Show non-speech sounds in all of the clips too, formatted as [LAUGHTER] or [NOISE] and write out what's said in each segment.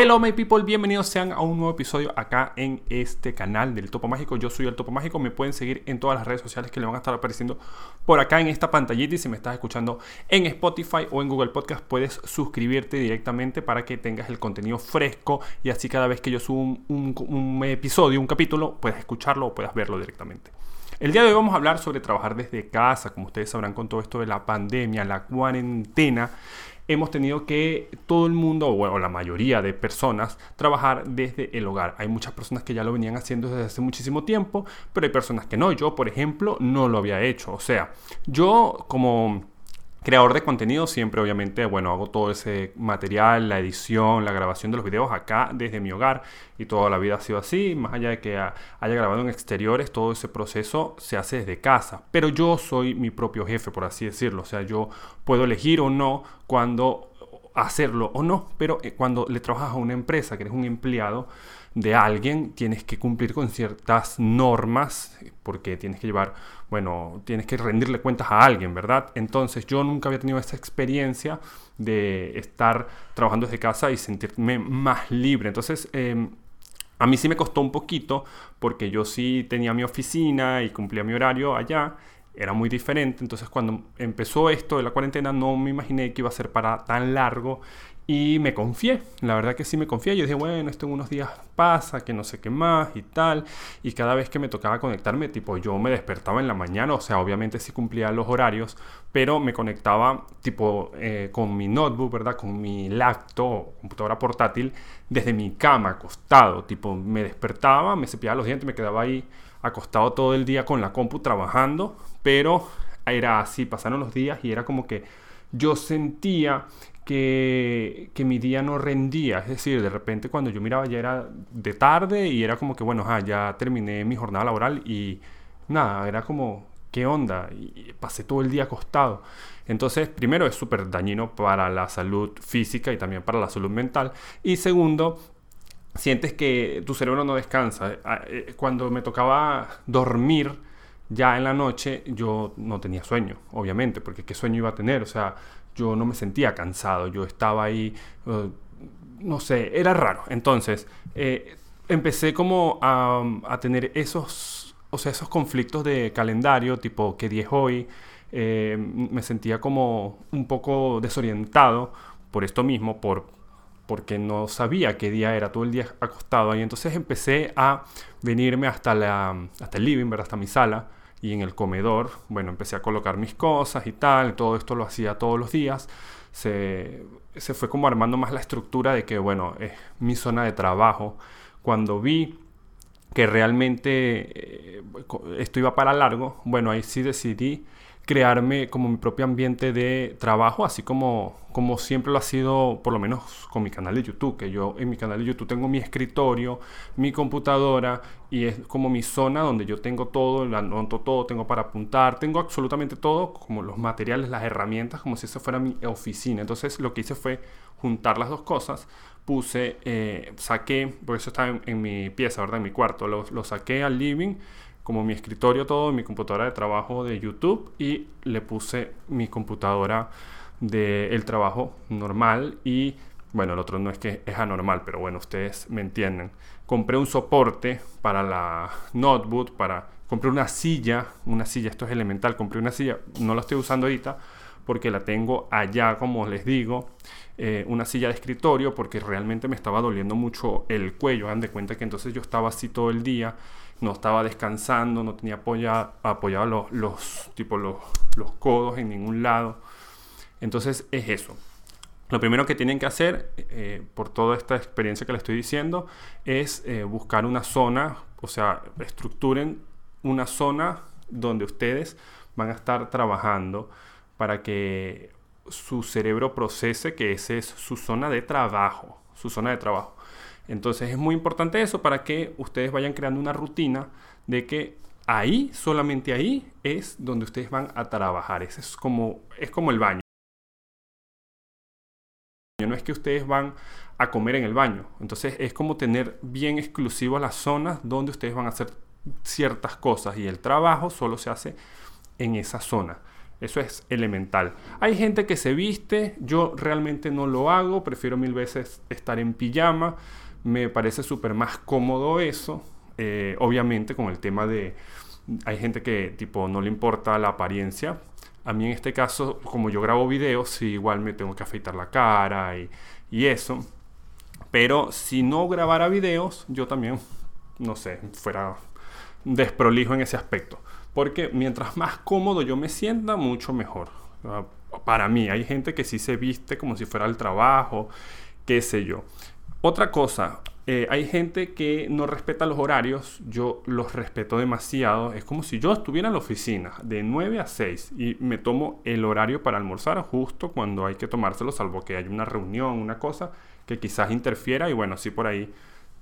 Hello my people, bienvenidos sean a un nuevo episodio acá en este canal del Topo Mágico. Yo soy el Topo Mágico, me pueden seguir en todas las redes sociales que le van a estar apareciendo por acá en esta pantallita y si me estás escuchando en Spotify o en Google Podcast puedes suscribirte directamente para que tengas el contenido fresco y así cada vez que yo subo un, episodio, un capítulo, puedas escucharlo o puedas verlo directamente. El día de hoy vamos a hablar sobre trabajar desde casa, como ustedes sabrán con todo esto de la pandemia, la cuarentena hemos tenido que todo el mundo, o la mayoría de personas, trabajar desde el hogar. Hay muchas personas que ya lo venían haciendo desde hace muchísimo tiempo, pero hay personas que no. Yo, por ejemplo, no lo había hecho. O sea, yo como creador de contenido siempre obviamente bueno hago todo ese material la edición la grabación de los videos acá desde mi hogar y toda la vida ha sido así más allá de que haya grabado en exteriores todo ese proceso se hace desde casa. Pero yo soy mi propio jefe por así decirlo. O sea yo puedo elegir o no cuando hacerlo o no pero eh, cuando le trabajas a una empresa que eres un empleado de alguien, tienes que cumplir con ciertas normas, porque tienes que llevar, bueno, tienes que rendirle cuentas a alguien, ¿verdad? Entonces yo nunca había tenido esa experiencia de estar trabajando desde casa y sentirme más libre. Entonces, em, a mí sí me costó un poquito, porque yo sí tenía mi oficina y cumplía mi horario allá, era muy diferente. Entonces cuando empezó esto de la cuarentena no me imaginé que iba a ser para tan largo y me confié, la verdad que sí me confié. Yo dije, bueno, esto en unos días pasa, que no sé qué más y tal. Y cada vez que me tocaba conectarme, tipo, yo me despertaba en la mañana, o sea, obviamente sí cumplía los horarios, pero me conectaba, tipo, eh, con mi notebook, ¿verdad? Con mi laptop, computadora portátil, desde mi cama, acostado. Tipo, me despertaba, me cepillaba los dientes, me quedaba ahí acostado todo el día con la compu trabajando, pero era así, pasaron los días y era como que yo sentía que, mi día no rendía. Es decir, de repente cuando yo miraba ya era de tarde y era como que, bueno, ya terminé mi jornada laboral y nada, era como, ¿qué onda? Y pasé todo el día acostado. Entonces, primero es súper dañino para la salud física y también para la salud mental. Y segundo, sientes que tu cerebro no descansa. Ah, eh, cuando me tocaba dormir ya en la noche, yo no tenía sueño, obviamente, porque ¿qué sueño iba a tener? O sea, yo no me sentía cansado, yo estaba ahí, uh, no sé, era raro. Entonces, eh, empecé como a, tener esos, o sea, esos conflictos de calendario, tipo, ¿qué día es hoy? Eh, me sentía como un poco desorientado por esto mismo, por, porque no sabía qué día era, todo el día acostado ahí. Entonces empecé a venirme hasta, la, hasta el living, hasta mi sala, y en el comedor, bueno, empecé a colocar mis cosas y tal, todo esto lo hacía todos los días. Se, se fue como armando más la estructura de que, bueno, es mi zona de trabajo. Cuando vi que realmente eh, esto iba para largo, bueno, ahí sí decidí crearme como mi propio ambiente de trabajo, así como, como siempre lo ha sido, por lo menos con mi canal de YouTube, que yo en mi canal de YouTube tengo mi escritorio, mi computadora y es como mi zona donde yo tengo todo, anoto todo, tengo para apuntar, tengo absolutamente todo, como los materiales, las herramientas, como si eso fuera mi oficina. Entonces lo que hice fue juntar las dos cosas, puse, eh, saqué, porque eso está en, mi pieza, ¿verdad? En mi cuarto, lo, lo saqué al living como mi escritorio todo, mi computadora de trabajo de YouTube y le puse mi computadora del el trabajo normal y bueno, el otro no es que es anormal, pero bueno, ustedes me entienden. Compré un soporte para la notebook, para compré una silla, una silla, esto es elemental, compré una silla, no la estoy usando ahorita porque la tengo allá, como les digo, eh, una silla de escritorio porque realmente me estaba doliendo mucho el cuello, dan de cuenta que entonces yo estaba así todo el día no estaba descansando, no tenía apoyado, apoyado los, los, tipo, los, los codos en ningún lado. Entonces es eso. Lo primero que tienen que hacer, eh, por toda esta experiencia que les estoy diciendo, es eh, buscar una zona, o sea, estructuren una zona donde ustedes van a estar trabajando para que su cerebro procese que esa es su zona de trabajo, su zona de trabajo. Entonces es muy importante eso para que ustedes vayan creando una rutina de que ahí, solamente ahí, es donde ustedes van a trabajar. Es como, es como el baño. No es que ustedes van a comer en el baño. Entonces es como tener bien exclusivo las zonas donde ustedes van a hacer ciertas cosas y el trabajo solo se hace en esa zona. Eso es elemental. Hay gente que se viste, yo realmente no lo hago, prefiero mil veces estar en pijama, me parece súper más cómodo eso, eh, obviamente con el tema de, hay gente que tipo no le importa la apariencia, a mí en este caso, como yo grabo videos, igual me tengo que afeitar la cara y, y eso, pero si no grabara videos, yo también, no sé, fuera desprolijo en ese aspecto. Porque mientras más cómodo yo me sienta, mucho mejor. Ah, para mí, hay gente que sí se viste como si fuera el trabajo, qué sé yo. Otra cosa, eh, hay gente que no respeta los horarios, yo los respeto demasiado. Es como si yo estuviera en la oficina de 9 a 6 y me tomo el horario para almorzar justo cuando hay que tomárselo, salvo que haya una reunión, una cosa que quizás interfiera y bueno, así por ahí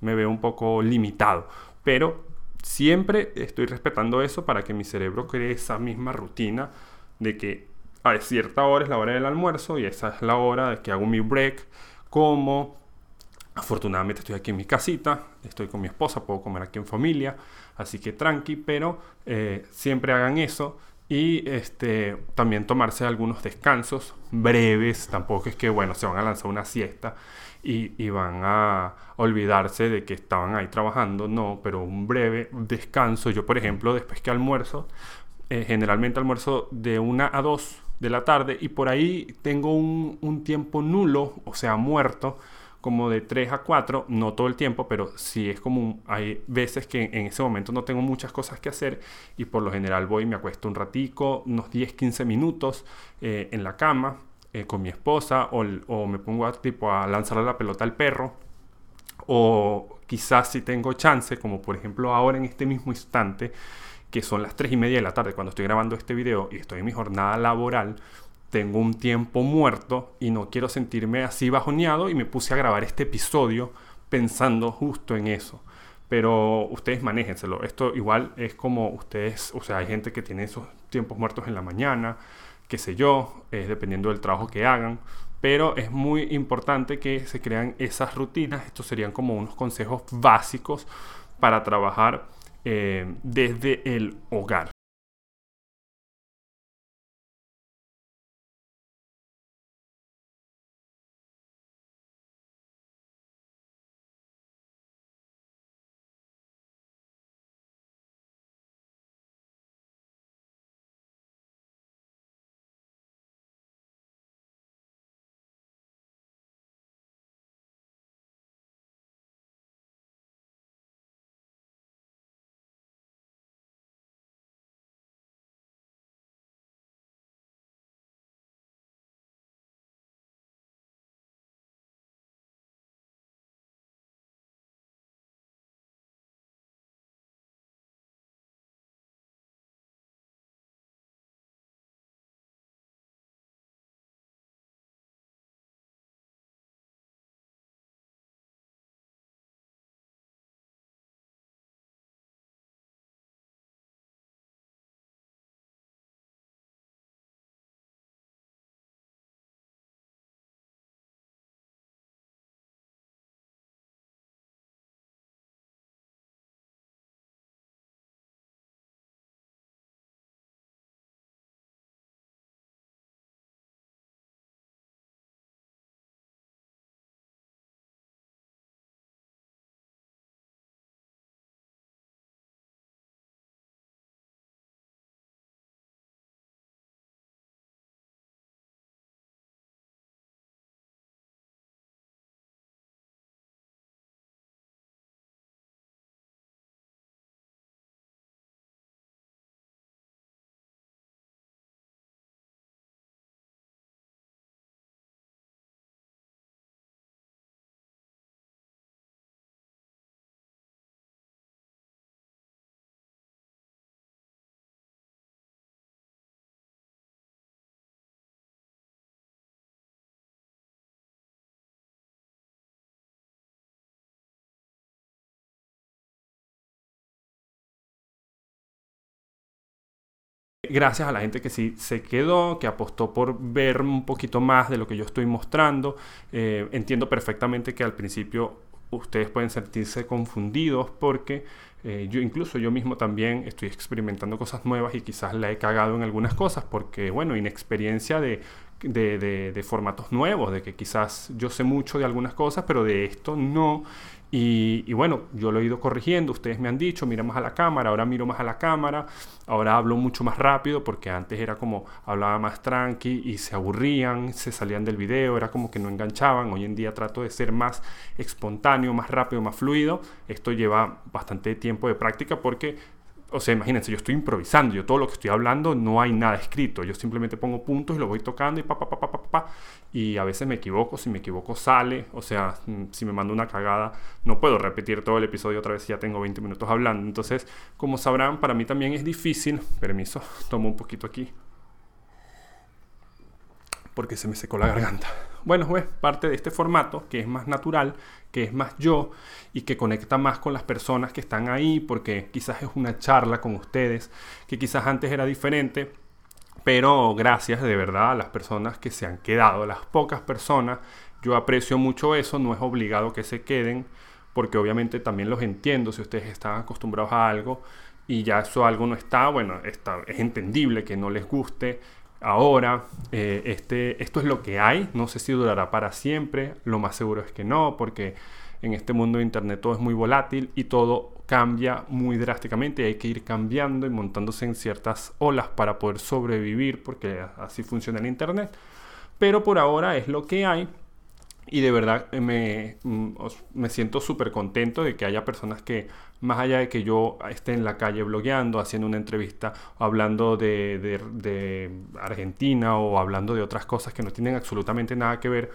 me veo un poco limitado. Pero siempre estoy respetando eso para que mi cerebro cree esa misma rutina de que a cierta hora es la hora del almuerzo y esa es la hora de que hago mi break, como afortunadamente estoy aquí en mi casita, estoy con mi esposa, puedo comer aquí en familia, así que tranqui, pero eh, siempre hagan eso y este, también tomarse algunos descansos breves, tampoco es que bueno, se van a lanzar una siesta y, van a olvidarse de que estaban ahí trabajando, no, pero un breve descanso. Yo, por ejemplo, después que almuerzo, eh, generalmente almuerzo de una a dos de la tarde y por ahí tengo un, un tiempo nulo, o sea, muerto, como de 3 a 4, no todo el tiempo, pero sí es como hay veces que en ese momento no tengo muchas cosas que hacer y por lo general voy y me acuesto un ratico, unos 10, 15 minutos eh, en la cama eh, con mi esposa o, me pongo a, tipo a lanzarle la pelota al perro. O quizás si tengo chance, como por ejemplo ahora en este mismo instante, que son las 3 y media de la tarde cuando estoy grabando este video y estoy en mi jornada laboral, tengo un tiempo muerto y no quiero sentirme así bajoneado y me puse a grabar este episodio pensando justo en eso. Pero ustedes manéjenselo. Esto igual es como ustedes, o sea, hay gente que tiene esos tiempos muertos en la mañana, qué sé yo, es dependiendo del trabajo que hagan, pero es muy importante que se crean esas rutinas. Estos serían como unos consejos básicos para trabajar eh, desde el hogar. Gracias a la gente que sí se quedó, que apostó por ver un poquito más de lo que yo estoy mostrando. Eh, entiendo perfectamente que al principio ustedes pueden sentirse confundidos porque eh, yo incluso yo mismo también estoy experimentando cosas nuevas y quizás la he cagado en algunas cosas porque, bueno, inexperiencia de, de, de, formatos nuevos, de que quizás yo sé mucho de algunas cosas, pero de esto no. Y, bueno, yo lo he ido corrigiendo, ustedes me han dicho, mira más a la cámara, ahora miro más a la cámara, ahora hablo mucho más rápido porque antes era como hablaba más tranqui y se aburrían, se salían del video, era como que no enganchaban, hoy en día trato de ser más espontáneo, más rápido, más fluido, esto lleva bastante tiempo de práctica porque o sea, imagínense, yo estoy improvisando, yo todo lo que estoy hablando no hay nada escrito, yo simplemente pongo puntos y lo voy tocando y pa, pa, pa, pa, pa, pa, y a veces me equivoco, si me equivoco sale, o sea, mm, si me mando una cagada, no puedo repetir todo el episodio otra vez si ya tengo 20 minutos hablando. Entonces, como sabrán, para mí también es difícil, permiso, tomo un poquito aquí, porque se me secó la garganta. Bueno, pues parte de este formato que es más natural, que es más yo y que conecta más con las personas que están ahí, porque quizás es una charla con ustedes, que quizás antes era diferente, pero gracias de verdad a las personas que se han quedado, las pocas personas, yo aprecio mucho eso, no es obligado que se queden, porque obviamente también los entiendo si ustedes están acostumbrados a algo y ya eso algo no está, bueno, está, es entendible que no les guste, ahora, eh, este, esto es lo que hay, no sé si durará para siempre, lo más seguro es que no, porque en este mundo de Internet todo es muy volátil y todo cambia muy drásticamente hay que ir cambiando y montándose en ciertas olas para poder sobrevivir, porque así funciona el Internet. Pero por ahora es lo que hay y de verdad eh, me, mm, me siento súper contento de que haya personas que, más allá de que yo esté en la calle blogueando, haciendo una entrevista, hablando de, de, Argentina o hablando de otras cosas que no tienen absolutamente nada que ver,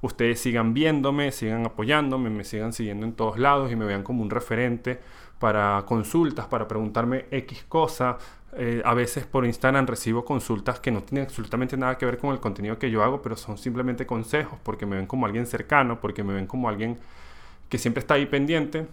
ustedes sigan viéndome, sigan apoyándome, me sigan siguiendo en todos lados y me vean como un referente para consultas, para preguntarme X cosa, eh, a veces por Instagram recibo consultas que no tienen absolutamente nada que ver con el contenido que yo hago, pero son simplemente consejos, porque me ven como alguien cercano, porque me ven como alguien que siempre está ahí pendiente.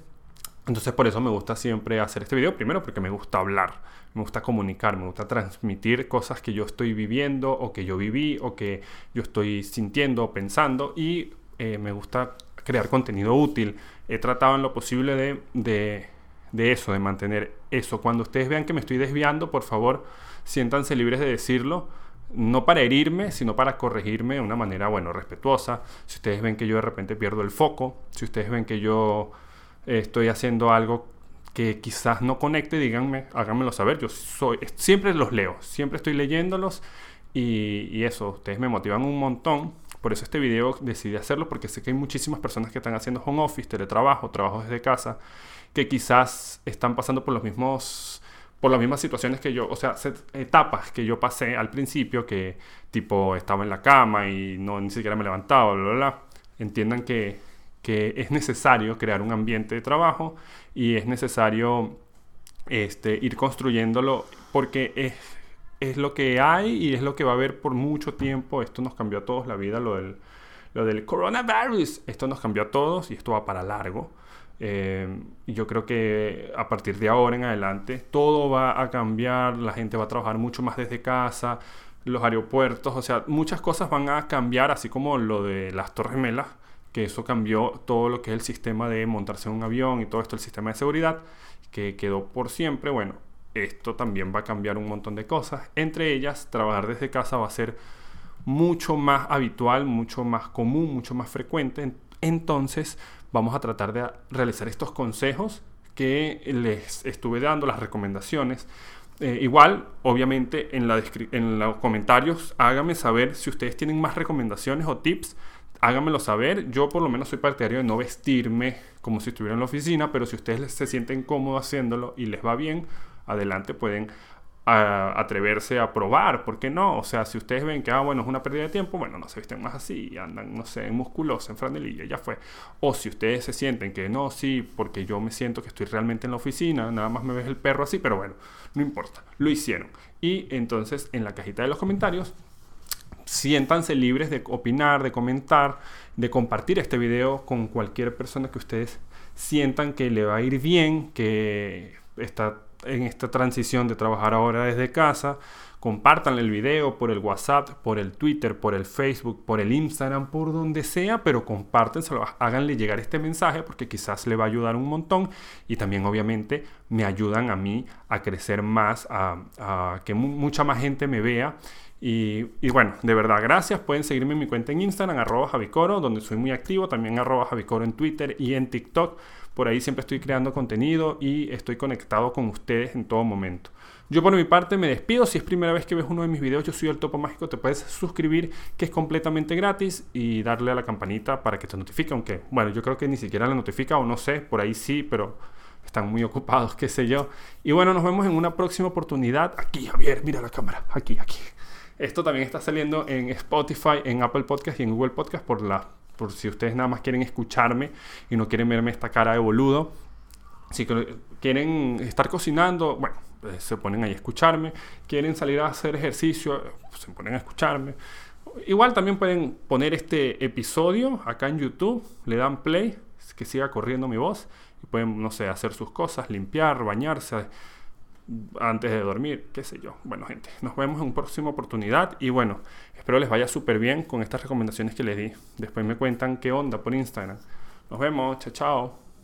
Entonces por eso me gusta siempre hacer este video, primero porque me gusta hablar, me gusta comunicar, me gusta transmitir cosas que yo estoy viviendo o que yo viví o que yo estoy sintiendo o pensando y eh, me gusta crear contenido útil. He tratado en lo posible de de eso, de mantener eso. Cuando ustedes vean que me estoy desviando, por favor, siéntanse libres de decirlo, no para herirme, sino para corregirme de una manera, bueno, respetuosa. Si ustedes ven que yo de repente pierdo el foco, si ustedes ven que yo eh, estoy haciendo algo que quizás no conecte, díganme, háganmelo saber. Yo soy, siempre los leo, siempre estoy leyéndolos y, y eso, ustedes me motivan un montón. Por eso este video decidí hacerlo porque sé que hay muchísimas personas que están haciendo home office, teletrabajo, trabajo desde casa que quizás están pasando por los mismos por las mismas situaciones que yo, o sea, etapas que yo pasé al principio, que tipo estaba en la cama y no ni siquiera me levantaba, bla, bla, bla. Entiendan que, es necesario crear un ambiente de trabajo y es necesario este, ir construyéndolo porque es, es lo que hay y es lo que va a haber por mucho tiempo. Esto nos cambió a todos la vida, lo del, lo del coronavirus. Esto nos cambió a todos y esto va para largo. Eh, yo creo que a partir de ahora en adelante todo va a cambiar, la gente va a trabajar mucho más desde casa, los aeropuertos, o sea, muchas cosas van a cambiar, así como lo de las Torres Gemelas, que eso cambió todo lo que es el sistema de montarse en un avión y todo esto, el sistema de seguridad, que quedó por siempre. Bueno, esto también va a cambiar un montón de cosas. Entre ellas, trabajar desde casa va a ser mucho más habitual, mucho más común, mucho más frecuente. Entonces, vamos a tratar de realizar estos consejos que les estuve dando, las recomendaciones. Eh, igual, obviamente, en, la en los comentarios háganme saber si ustedes tienen más recomendaciones o tips. Háganmelo saber. Yo por lo menos soy partidario de no vestirme como si estuviera en la oficina, pero si ustedes se sienten cómodos haciéndolo y les va bien, adelante pueden a atreverse a probar, ¿por qué no? O sea, si ustedes ven que, ah, bueno, es una pérdida de tiempo, bueno, no se visten más así, andan, no sé, en musculosa, en franelilla, ya fue. O si ustedes se sienten que no, sí, porque yo me siento que estoy realmente en la oficina, nada más me ves el perro así, pero bueno, no importa, lo hicieron. Y entonces en la cajita de los comentarios, siéntanse libres de opinar, de comentar, de compartir este video con cualquier persona que ustedes sientan que le va a ir bien, que está en esta transición de trabajar ahora desde casa, compartan el video por el WhatsApp, por el Twitter, por el Facebook, por el Instagram, por donde sea, pero compártenselo, háganle llegar este mensaje porque quizás le va a ayudar un montón y también obviamente me ayudan a mí a crecer más, a, que mucha más gente me vea y, bueno, de verdad, gracias. Pueden seguirme en mi cuenta en Instagram, arroba Javicoro, donde soy muy activo. También arroba Javicoro en Twitter y en TikTok. Por ahí siempre estoy creando contenido y estoy conectado con ustedes en todo momento. Yo por mi parte me despido. Si es primera vez que ves uno de mis videos, yo soy el Topo Mágico. Te puedes suscribir, que es completamente gratis, y darle a la campanita para que te notifique. Aunque, bueno, yo creo que ni siquiera la notifica o no sé, por ahí sí, pero están muy ocupados, [LAUGHS] qué sé yo. Y bueno, nos vemos en una próxima oportunidad. Aquí, Javier, mira la cámara. Aquí, aquí. Esto también está saliendo en Spotify, en Apple Podcast y en Google Podcast por, la, por si ustedes nada más quieren escucharme y no quieren verme esta cara de boludo. Si quieren estar cocinando, bueno, pues, se ponen ahí a escucharme. Quieren salir a hacer ejercicio, se ponen a escucharme. Igual también pueden poner este episodio acá en YouTube, le dan play, que siga corriendo mi voz y pueden, no sé, hacer sus cosas, limpiar, bañarse, antes de dormir, qué sé yo. Bueno, gente, nos vemos en una próxima oportunidad y bueno, espero les vaya súper bien con estas recomendaciones que les di. Después me cuentan qué onda por Instagram. Nos vemos, chao, chao.